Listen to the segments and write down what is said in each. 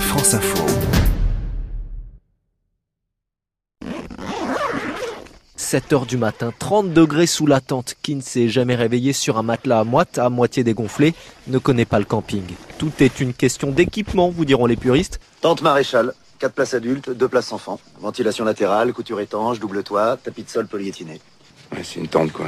France Info. 7 heures du matin, 30 degrés sous la tente. Qui ne s'est jamais réveillé sur un matelas à moite, à moitié dégonflé, ne connaît pas le camping. Tout est une question d'équipement, vous diront les puristes. Tente maréchal, 4 places adultes, 2 places enfants. Ventilation latérale, couture étanche, double toit, tapis de sol polyéthiné. Ouais, c'est une tente quoi.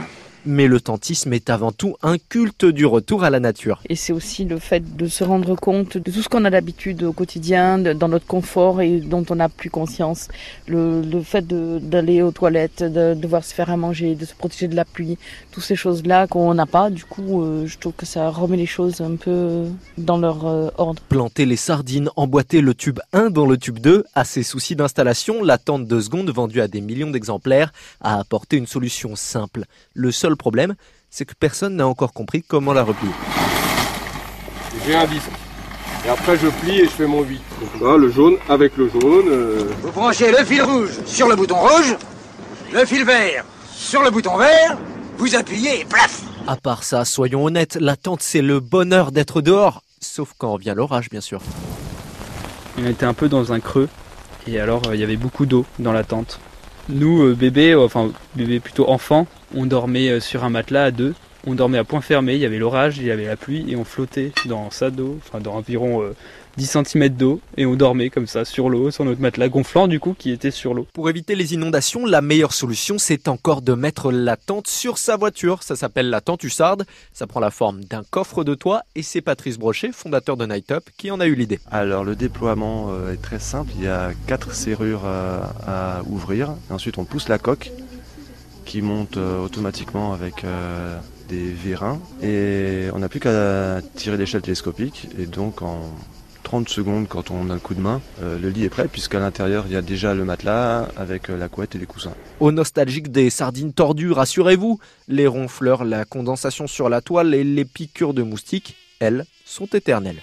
Mais le tentisme est avant tout un culte du retour à la nature. Et c'est aussi le fait de se rendre compte de tout ce qu'on a d'habitude au quotidien, de- dans notre confort et dont on n'a plus conscience. Le, le fait de- d'aller aux toilettes, de devoir se faire à manger, de se protéger de la pluie, toutes ces choses-là qu'on n'a pas. Du coup, euh, je trouve que ça remet les choses un peu dans leur euh, ordre. Planter les sardines, emboîter le tube 1 dans le tube 2, à ces soucis d'installation, la tente de seconde vendue à des millions d'exemplaires a apporté une solution simple. Le seul problème, c'est que personne n'a encore compris comment la replier. J'ai un disque. Et après je plie et je fais mon 8. Donc là, le jaune avec le jaune. euh, Vous branchez le fil rouge sur le bouton rouge, le fil vert sur le bouton vert, vous appuyez et plaf À part ça, soyons honnêtes, la tente c'est le bonheur d'être dehors. Sauf quand vient l'orage, bien sûr. On était un peu dans un creux et alors euh, il y avait beaucoup d'eau dans la tente. Nous, euh, bébés, euh, enfin bébés plutôt enfants, on dormait euh, sur un matelas à deux. On dormait à point fermé, il y avait l'orage, il y avait la pluie et on flottait dans ça d'eau, enfin dans environ euh, 10 cm d'eau et on dormait comme ça sur l'eau, sur notre matelas gonflant du coup qui était sur l'eau. Pour éviter les inondations, la meilleure solution, c'est encore de mettre la tente sur sa voiture. Ça s'appelle la tente hussarde. Ça prend la forme d'un coffre de toit et c'est Patrice Brochet, fondateur de Night Up, qui en a eu l'idée. Alors le déploiement euh, est très simple, il y a quatre serrures euh, à ouvrir. Et ensuite on pousse la coque qui monte euh, automatiquement avec euh, des vérins. Et on n'a plus qu'à tirer l'échelle télescopique. Et donc en 30 secondes quand on a le coup de main, euh, le lit est prêt puisqu'à l'intérieur il y a déjà le matelas avec la couette et les coussins. Aux nostalgiques des sardines tordues, rassurez-vous, les ronfleurs, la condensation sur la toile et les piqûres de moustiques, elles, sont éternelles.